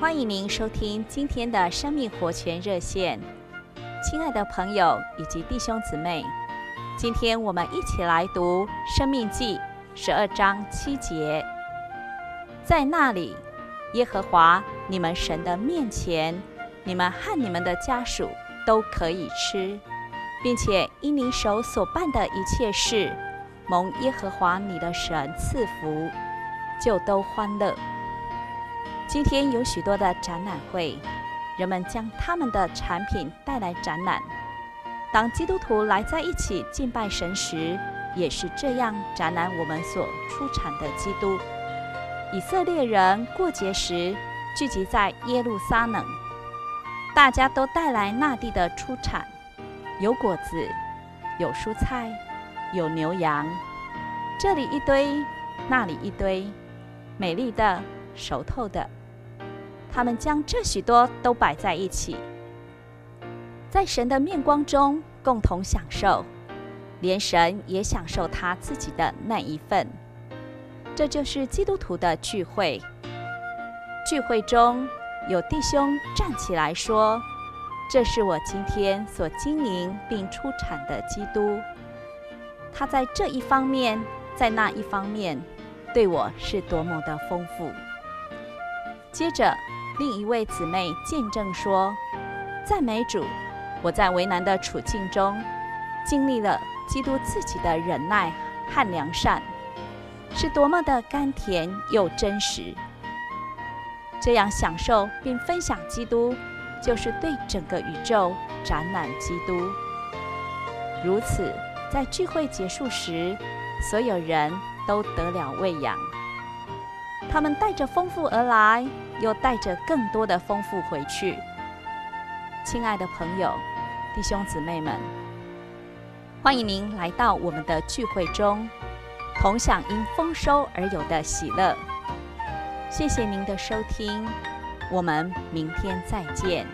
欢迎您收听今天的生命活泉热线，亲爱的朋友以及弟兄姊妹，今天我们一起来读《生命记》十二章七节。在那里，耶和华你们神的面前，你们和你们的家属都可以吃，并且因你手所办的一切事，蒙耶和华你的神赐福，就都欢乐。今天有许多的展览会，人们将他们的产品带来展览。当基督徒来在一起敬拜神时，也是这样展览我们所出产的基督。以色列人过节时聚集在耶路撒冷，大家都带来那地的出产，有果子，有蔬菜，有牛羊，这里一堆，那里一堆，美丽的，熟透的。他们将这许多都摆在一起，在神的面光中共同享受，连神也享受他自己的那一份。这就是基督徒的聚会。聚会中有弟兄站起来说：“这是我今天所经营并出产的基督。他在这一方面，在那一方面，对我是多么的丰富。”接着。另一位姊妹见证说：“赞美主，我在为难的处境中，经历了基督自己的忍耐和良善，是多么的甘甜又真实。这样享受并分享基督，就是对整个宇宙展览基督。如此，在聚会结束时，所有人都得了喂养。他们带着丰富而来。”又带着更多的丰富回去。亲爱的朋友、弟兄姊妹们，欢迎您来到我们的聚会中，同享因丰收而有的喜乐。谢谢您的收听，我们明天再见。